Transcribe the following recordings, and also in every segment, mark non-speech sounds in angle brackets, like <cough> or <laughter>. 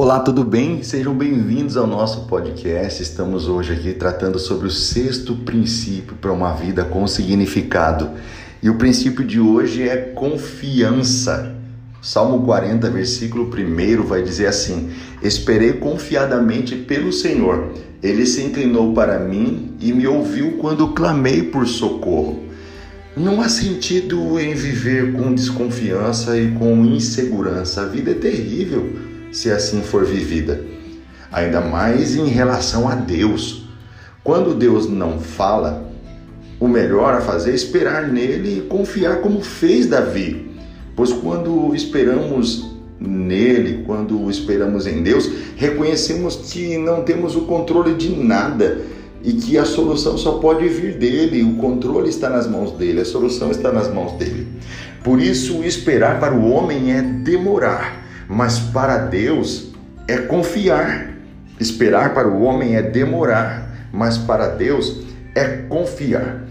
Olá, tudo bem? Sejam bem-vindos ao nosso podcast. Estamos hoje aqui tratando sobre o sexto princípio para uma vida com significado. E o princípio de hoje é confiança. Salmo 40, versículo 1 vai dizer assim: Esperei confiadamente pelo Senhor. Ele se inclinou para mim e me ouviu quando clamei por socorro. Não há sentido em viver com desconfiança e com insegurança. A vida é terrível se assim for vivida. Ainda mais em relação a Deus. Quando Deus não fala, o melhor a fazer é esperar nele e confiar como fez Davi. Pois quando esperamos nele, quando esperamos em Deus, reconhecemos que não temos o controle de nada e que a solução só pode vir dele, o controle está nas mãos dele, a solução está nas mãos dele. Por isso, esperar para o homem é demorar mas para Deus é confiar. Esperar para o homem é demorar, mas para Deus é confiar.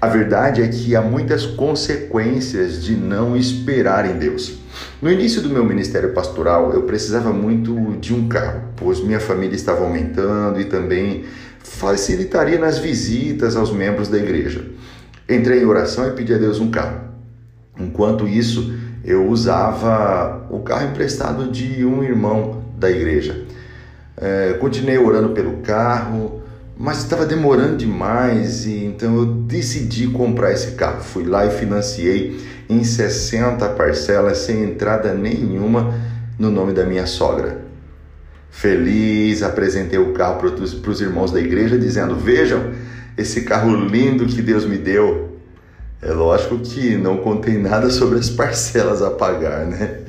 A verdade é que há muitas consequências de não esperar em Deus. No início do meu ministério pastoral, eu precisava muito de um carro, pois minha família estava aumentando e também facilitaria nas visitas aos membros da igreja. Entrei em oração e pedi a Deus um carro. Enquanto isso, eu usava o carro emprestado de um irmão da igreja. É, continuei orando pelo carro, mas estava demorando demais e então eu decidi comprar esse carro. Fui lá e financiei em 60 parcelas sem entrada nenhuma no nome da minha sogra. Feliz, apresentei o carro para os irmãos da igreja dizendo: Vejam esse carro lindo que Deus me deu. É lógico que não contém nada sobre as parcelas a pagar, né?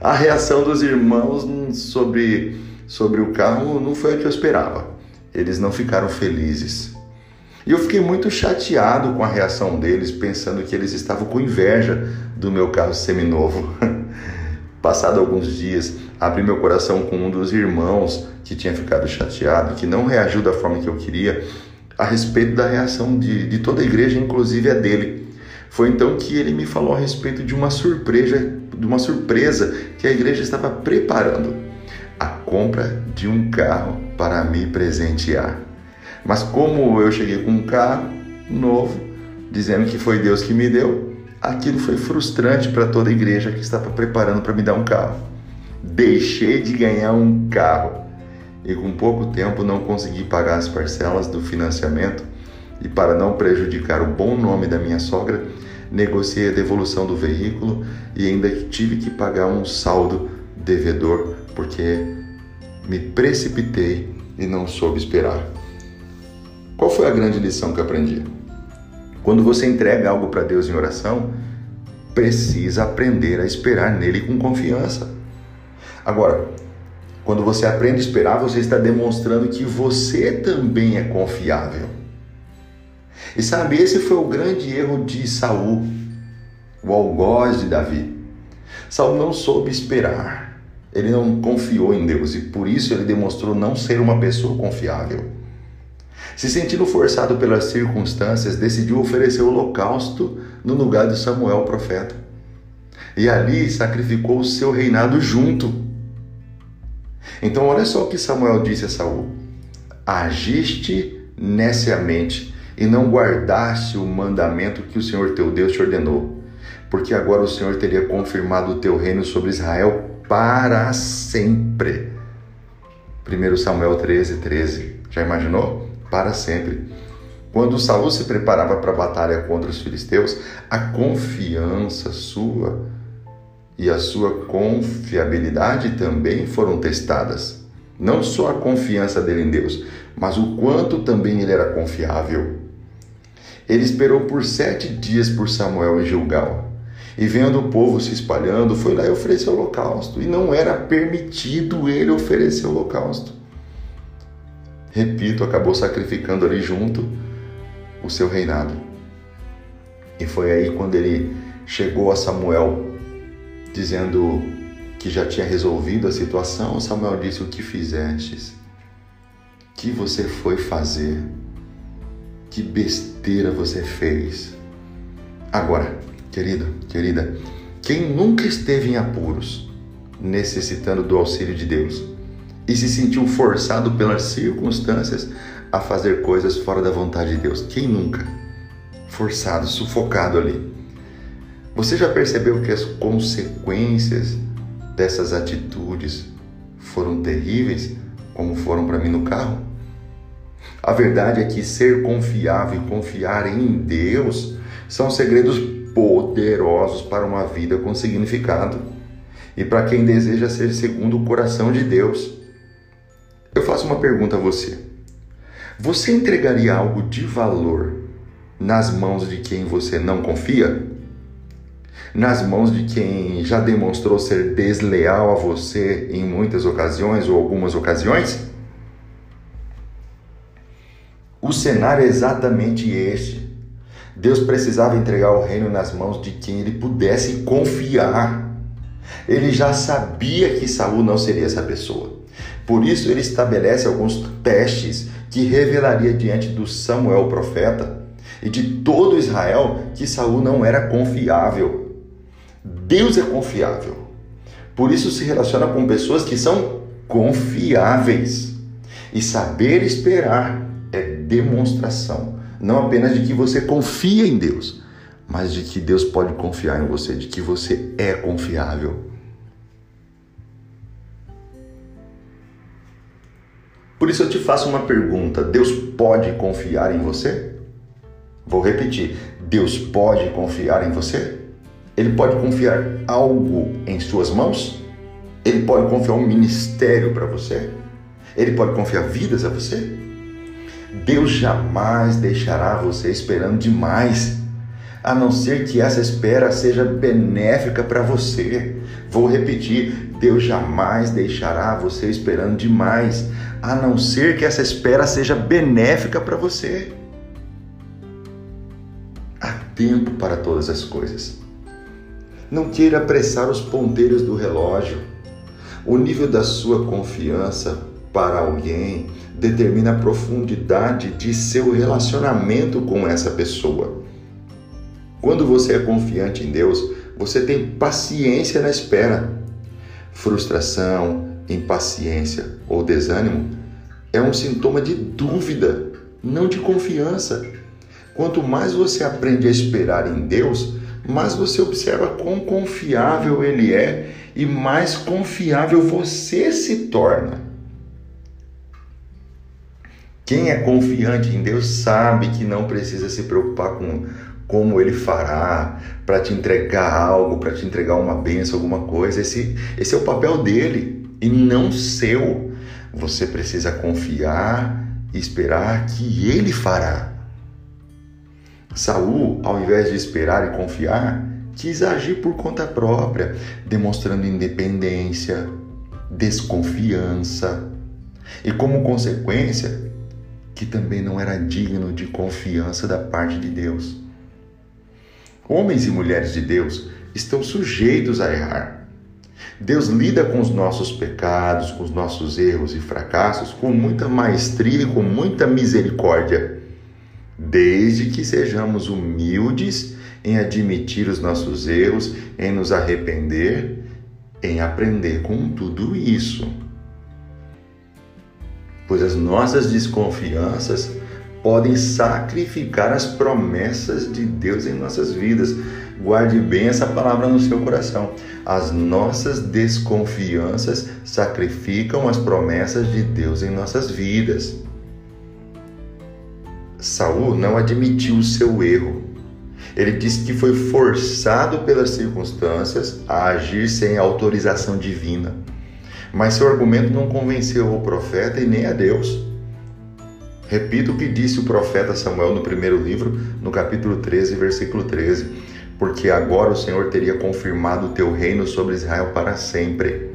A reação dos irmãos sobre, sobre o carro não foi a que eu esperava. Eles não ficaram felizes. E eu fiquei muito chateado com a reação deles, pensando que eles estavam com inveja do meu carro seminovo. <laughs> Passado alguns dias, abri meu coração com um dos irmãos que tinha ficado chateado, que não reagiu da forma que eu queria, a respeito da reação de, de toda a igreja, inclusive a dele. Foi então que ele me falou a respeito de uma surpresa, de uma surpresa que a igreja estava preparando, a compra de um carro para me presentear. Mas como eu cheguei com um carro novo, dizendo que foi Deus que me deu, aquilo foi frustrante para toda a igreja que estava preparando para me dar um carro. Deixei de ganhar um carro e com pouco tempo não consegui pagar as parcelas do financiamento e para não prejudicar o bom nome da minha sogra, negociei a devolução do veículo e ainda tive que pagar um saldo devedor porque me precipitei e não soube esperar. Qual foi a grande lição que aprendi? Quando você entrega algo para Deus em oração, precisa aprender a esperar nele com confiança. Agora, quando você aprende a esperar, você está demonstrando que você também é confiável. E sabe, esse foi o grande erro de Saul, o algoz de Davi. Saul não soube esperar. Ele não confiou em Deus e por isso ele demonstrou não ser uma pessoa confiável. Se sentindo forçado pelas circunstâncias, decidiu oferecer o holocausto no lugar de Samuel, o profeta. E ali sacrificou o seu reinado junto então, olha só o que Samuel disse a Saul: Agiste neciamente e não guardaste o mandamento que o Senhor teu Deus te ordenou, porque agora o Senhor teria confirmado o teu reino sobre Israel para sempre. 1 Samuel 13, 13. Já imaginou? Para sempre. Quando Saul se preparava para a batalha contra os filisteus, a confiança sua e a sua confiabilidade também foram testadas. Não só a confiança dele em Deus, mas o quanto também ele era confiável. Ele esperou por sete dias por Samuel em Gilgal. E vendo o povo se espalhando, foi lá e ofereceu holocausto. E não era permitido ele oferecer holocausto. Repito, acabou sacrificando ali junto o seu reinado. E foi aí quando ele chegou a Samuel dizendo que já tinha resolvido a situação, Samuel disse: O que fizestes? Que você foi fazer? Que besteira você fez? Agora, querida, querida, quem nunca esteve em apuros, necessitando do auxílio de Deus e se sentiu forçado pelas circunstâncias a fazer coisas fora da vontade de Deus. Quem nunca? Forçado, sufocado ali. Você já percebeu que as consequências dessas atitudes foram terríveis, como foram para mim no carro? A verdade é que ser confiável e confiar em Deus são segredos poderosos para uma vida com significado e para quem deseja ser segundo o coração de Deus. Eu faço uma pergunta a você. Você entregaria algo de valor nas mãos de quem você não confia? Nas mãos de quem já demonstrou ser desleal a você em muitas ocasiões ou algumas ocasiões? O cenário é exatamente este. Deus precisava entregar o reino nas mãos de quem ele pudesse confiar. Ele já sabia que Saul não seria essa pessoa. Por isso ele estabelece alguns testes que revelaria diante do Samuel profeta e de todo Israel que Saul não era confiável. Deus é confiável. Por isso se relaciona com pessoas que são confiáveis. E saber esperar é demonstração, não apenas de que você confia em Deus, mas de que Deus pode confiar em você, de que você é confiável. Por isso eu te faço uma pergunta: Deus pode confiar em você? Vou repetir: Deus pode confiar em você? Ele pode confiar algo em suas mãos? Ele pode confiar um ministério para você? Ele pode confiar vidas a você? Deus jamais deixará você esperando demais, a não ser que essa espera seja benéfica para você. Vou repetir: Deus jamais deixará você esperando demais, a não ser que essa espera seja benéfica para você. Há tempo para todas as coisas. Não queira apressar os ponteiros do relógio. O nível da sua confiança para alguém determina a profundidade de seu relacionamento com essa pessoa. Quando você é confiante em Deus, você tem paciência na espera. Frustração, impaciência ou desânimo é um sintoma de dúvida, não de confiança. Quanto mais você aprende a esperar em Deus, mais você observa quão confiável Ele é e mais confiável você se torna. Quem é confiante em Deus sabe que não precisa se preocupar com como ele fará para te entregar algo, para te entregar uma benção, alguma coisa. Esse, esse é o papel dele e não seu. Você precisa confiar e esperar que ele fará. Saul, ao invés de esperar e confiar, quis agir por conta própria, demonstrando independência, desconfiança e, como consequência, que também não era digno de confiança da parte de Deus. Homens e mulheres de Deus estão sujeitos a errar. Deus lida com os nossos pecados, com os nossos erros e fracassos com muita maestria e com muita misericórdia, desde que sejamos humildes em admitir os nossos erros, em nos arrepender, em aprender com tudo isso. Pois as nossas desconfianças podem sacrificar as promessas de Deus em nossas vidas. Guarde bem essa palavra no seu coração. As nossas desconfianças sacrificam as promessas de Deus em nossas vidas. Saul não admitiu o seu erro. Ele disse que foi forçado pelas circunstâncias a agir sem autorização divina. Mas seu argumento não convenceu o profeta e nem a Deus. Repito o que disse o profeta Samuel no primeiro livro, no capítulo 13, versículo 13: Porque agora o Senhor teria confirmado o teu reino sobre Israel para sempre.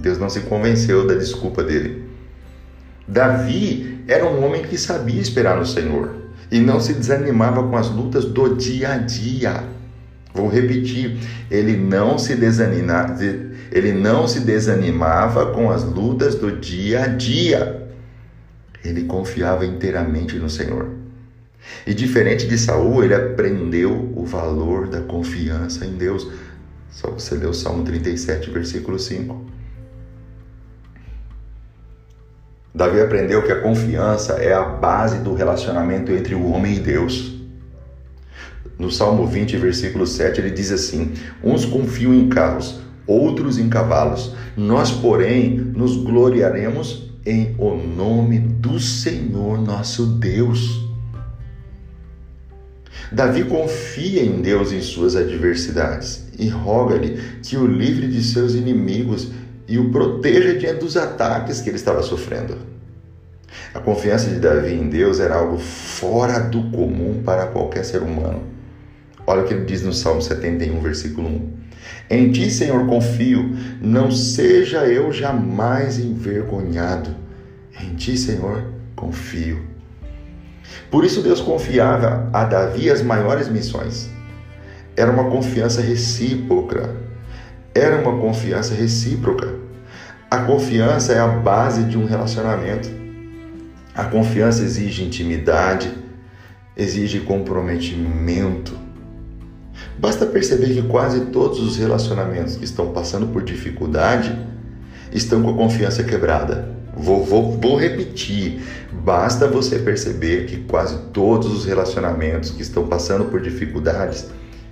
Deus não se convenceu da desculpa dele. Davi era um homem que sabia esperar no Senhor e não se desanimava com as lutas do dia a dia. Vou repetir, ele não se desanimava, ele não se desanimava com as lutas do dia a dia. Ele confiava inteiramente no Senhor. E diferente de Saul, ele aprendeu o valor da confiança em Deus Só você ler o Salmo 37, versículo 5. Davi aprendeu que a confiança é a base do relacionamento entre o homem e Deus. No Salmo 20, versículo 7, ele diz assim: Uns confiam em carros, outros em cavalos. Nós, porém, nos gloriaremos em o nome do Senhor nosso Deus. Davi confia em Deus em suas adversidades e roga-lhe que o livre de seus inimigos e o proteja diante dos ataques que ele estava sofrendo. A confiança de Davi em Deus era algo fora do comum para qualquer ser humano. Olha o que ele diz no Salmo 71, versículo 1. Em ti, Senhor, confio, não seja eu jamais envergonhado. Em ti, Senhor, confio. Por isso, Deus confiava a Davi as maiores missões. Era uma confiança recíproca. Era uma confiança recíproca. A confiança é a base de um relacionamento. A confiança exige intimidade, exige comprometimento. Basta perceber que quase todos os relacionamentos que estão passando por dificuldade estão com a confiança quebrada. Vou, vou, vou repetir. Basta você perceber que quase todos os relacionamentos que estão passando por dificuldades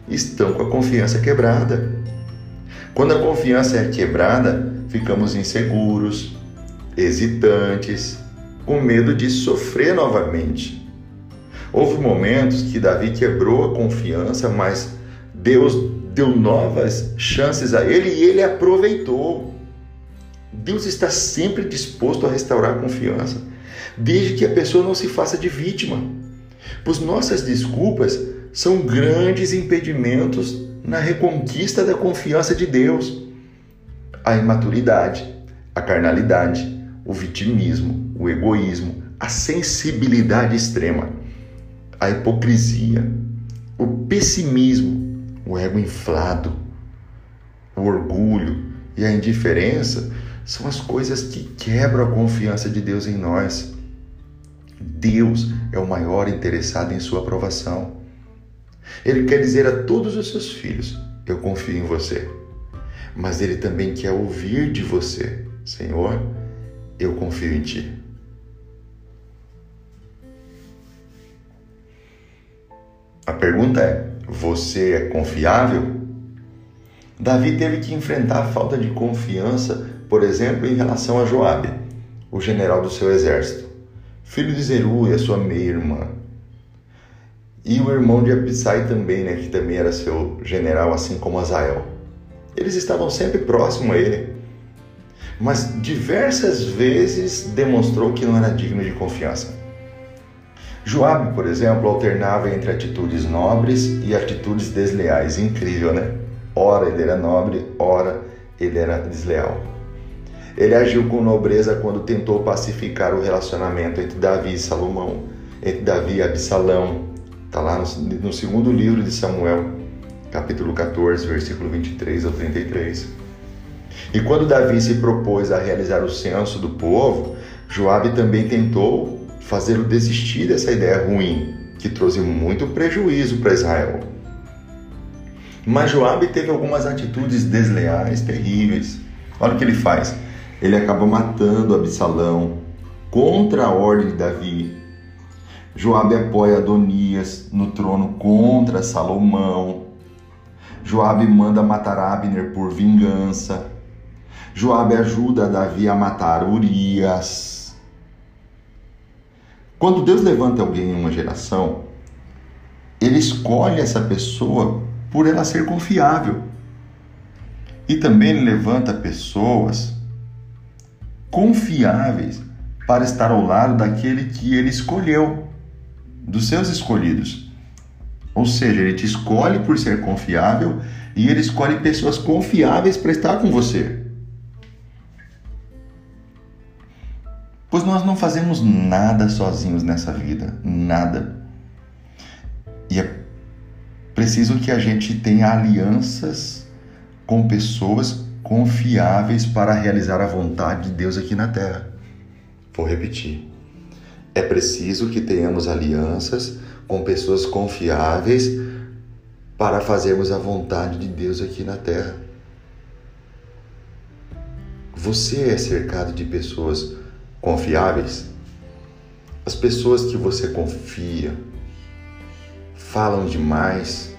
estão com a confiança quebrada. Quando a confiança é quebrada, ficamos inseguros, hesitantes, com medo de sofrer novamente. Houve momentos que Davi quebrou a confiança, mas Deus deu novas chances a ele e ele aproveitou. Deus está sempre disposto a restaurar a confiança, desde que a pessoa não se faça de vítima. Pois nossas desculpas são grandes impedimentos na reconquista da confiança de Deus. A imaturidade, a carnalidade, o vitimismo, o egoísmo, a sensibilidade extrema, a hipocrisia, o pessimismo, o ego inflado, o orgulho e a indiferença são as coisas que quebram a confiança de Deus em nós. Deus é o maior interessado em sua aprovação. Ele quer dizer a todos os seus filhos: Eu confio em você. Mas ele também quer ouvir de você: Senhor, eu confio em ti. A pergunta é: você é confiável? Davi teve que enfrentar a falta de confiança por exemplo, em relação a Joabe, o general do seu exército, filho de Zeru e a sua meia-irmã. E o irmão de Abissai também, né, que também era seu general, assim como Azael. Eles estavam sempre próximo a ele, mas diversas vezes demonstrou que não era digno de confiança. Joabe, por exemplo, alternava entre atitudes nobres e atitudes desleais. Incrível, né? Ora ele era nobre, ora ele era desleal. Ele agiu com nobreza quando tentou pacificar o relacionamento entre Davi e Salomão, entre Davi e Absalão. Está lá no, no, segundo livro de Samuel, capítulo 14, versículo 23 ao 33. E quando Davi se propôs a realizar o censo do povo, Joabe também tentou fazê-lo desistir dessa ideia ruim, que trouxe muito prejuízo para Israel. Mas Joabe teve algumas atitudes desleais, terríveis. Olha o que ele faz ele acaba matando Absalão contra a ordem de Davi. Joabe apoia Adonias no trono contra Salomão. Joabe manda matar Abner por vingança. Joabe ajuda Davi a matar Urias. Quando Deus levanta alguém em uma geração, ele escolhe essa pessoa por ela ser confiável. E também ele levanta pessoas confiáveis para estar ao lado daquele que ele escolheu, dos seus escolhidos. Ou seja, ele te escolhe por ser confiável e ele escolhe pessoas confiáveis para estar com você. Pois nós não fazemos nada sozinhos nessa vida, nada. E é preciso que a gente tenha alianças com pessoas confiáveis para realizar a vontade de Deus aqui na terra. Vou repetir. É preciso que tenhamos alianças com pessoas confiáveis para fazermos a vontade de Deus aqui na terra. Você é cercado de pessoas confiáveis? As pessoas que você confia falam demais,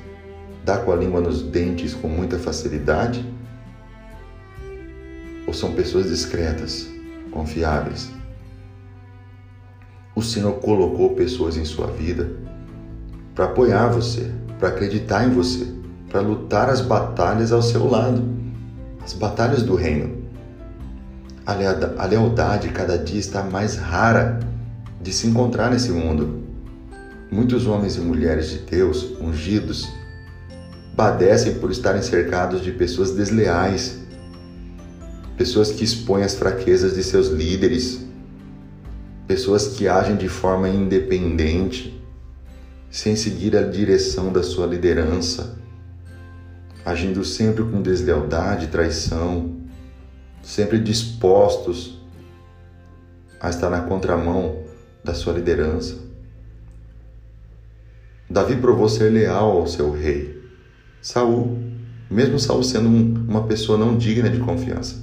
dá com a língua nos dentes com muita facilidade? Ou são pessoas discretas, confiáveis? O Senhor colocou pessoas em sua vida para apoiar você, para acreditar em você, para lutar as batalhas ao seu lado, as batalhas do reino. A lealdade cada dia está mais rara de se encontrar nesse mundo. Muitos homens e mulheres de Deus, ungidos, padecem por estarem cercados de pessoas desleais, pessoas que expõem as fraquezas de seus líderes, pessoas que agem de forma independente, sem seguir a direção da sua liderança, agindo sempre com deslealdade e traição, sempre dispostos a estar na contramão da sua liderança. Davi provou ser leal ao seu rei, Saul, mesmo Saul sendo um, uma pessoa não digna de confiança.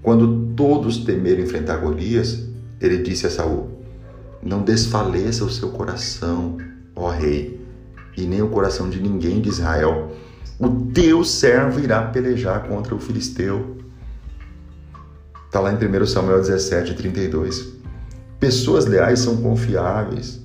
Quando todos temeram enfrentar Golias, ele disse a Saul: Não desfaleça o seu coração, ó rei, e nem o coração de ninguém de Israel. O teu servo irá pelejar contra o filisteu. Está lá em 1 Samuel 17, 32. Pessoas leais são confiáveis.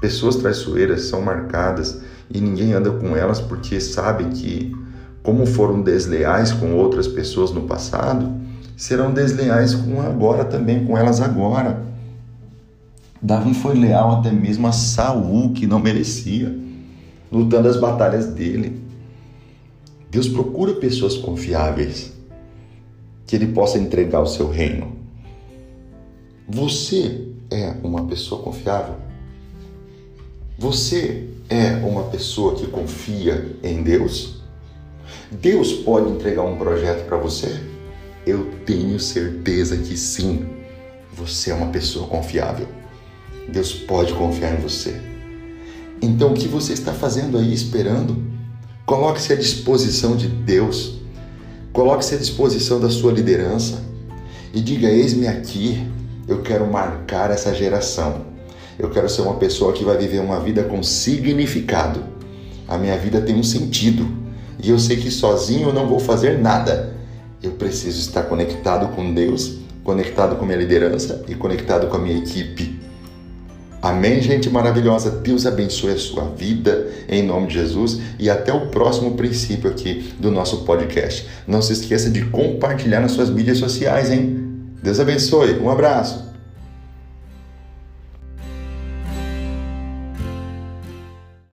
Pessoas traiçoeiras são marcadas e ninguém anda com elas porque sabem que, como foram desleais com outras pessoas no passado, serão desleais com agora também, com elas agora. Davi foi leal até mesmo a Saul, que não merecia, lutando as batalhas dele. Deus procura pessoas confiáveis, que ele possa entregar o seu reino. Você é uma pessoa confiável? Você é uma pessoa que confia em Deus? Deus pode entregar um projeto para você? Eu tenho certeza que sim. Você é uma pessoa confiável. Deus pode confiar em você. Então, o que você está fazendo aí esperando? Coloque-se à disposição de Deus. Coloque-se à disposição da sua liderança e diga: Eis-me aqui, eu quero marcar essa geração. Eu quero ser uma pessoa que vai viver uma vida com significado. A minha vida tem um sentido e eu sei que sozinho eu não vou fazer nada. Eu preciso estar conectado com Deus, conectado com minha liderança e conectado com a minha equipe. Amém, gente maravilhosa. Deus abençoe a sua vida em nome de Jesus e até o próximo princípio aqui do nosso podcast. Não se esqueça de compartilhar nas suas mídias sociais, hein? Deus abençoe. Um abraço.